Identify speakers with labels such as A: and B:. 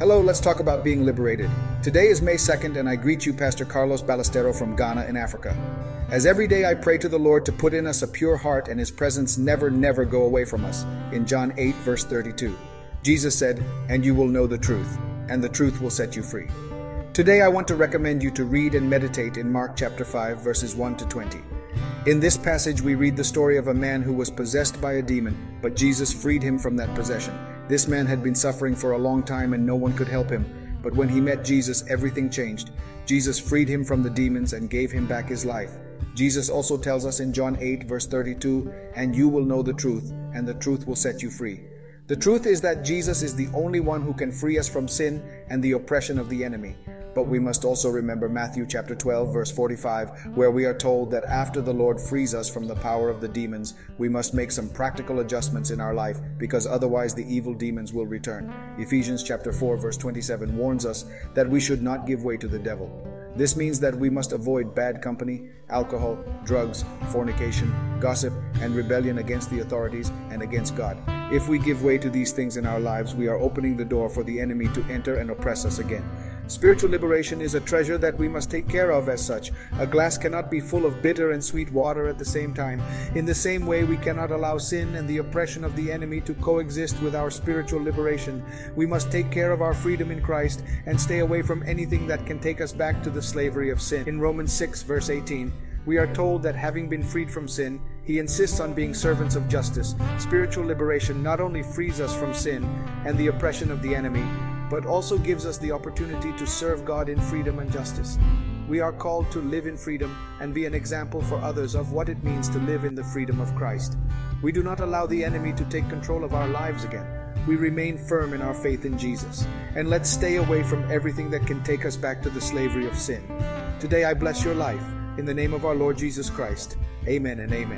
A: Hello, let's talk about being liberated. Today is May 2nd, and I greet you, Pastor Carlos Ballestero from Ghana in Africa. As every day I pray to the Lord to put in us a pure heart and his presence never, never go away from us. In John 8, verse 32, Jesus said, And you will know the truth, and the truth will set you free. Today I want to recommend you to read and meditate in Mark chapter 5, verses 1 to 20. In this passage, we read the story of a man who was possessed by a demon, but Jesus freed him from that possession. This man had been suffering for a long time and no one could help him. But when he met Jesus, everything changed. Jesus freed him from the demons and gave him back his life. Jesus also tells us in John 8, verse 32, And you will know the truth, and the truth will set you free. The truth is that Jesus is the only one who can free us from sin and the oppression of the enemy. But we must also remember Matthew chapter 12 verse 45 where we are told that after the Lord frees us from the power of the demons, we must make some practical adjustments in our life because otherwise the evil demons will return. Ephesians chapter 4 verse 27 warns us that we should not give way to the devil. This means that we must avoid bad company, alcohol, drugs, fornication, gossip, and rebellion against the authorities and against God. If we give way to these things in our lives, we are opening the door for the enemy to enter and oppress us again. Spiritual liberation is a treasure that we must take care of as such. A glass cannot be full of bitter and sweet water at the same time. In the same way, we cannot allow sin and the oppression of the enemy to coexist with our spiritual liberation. We must take care of our freedom in Christ and stay away from anything that can take us back to the slavery of sin. In Romans 6, verse 18, we are told that having been freed from sin, he insists on being servants of justice. Spiritual liberation not only frees us from sin and the oppression of the enemy, but also gives us the opportunity to serve God in freedom and justice. We are called to live in freedom and be an example for others of what it means to live in the freedom of Christ. We do not allow the enemy to take control of our lives again. We remain firm in our faith in Jesus. And let's stay away from everything that can take us back to the slavery of sin. Today I bless your life. In the name of our Lord Jesus Christ. Amen and amen.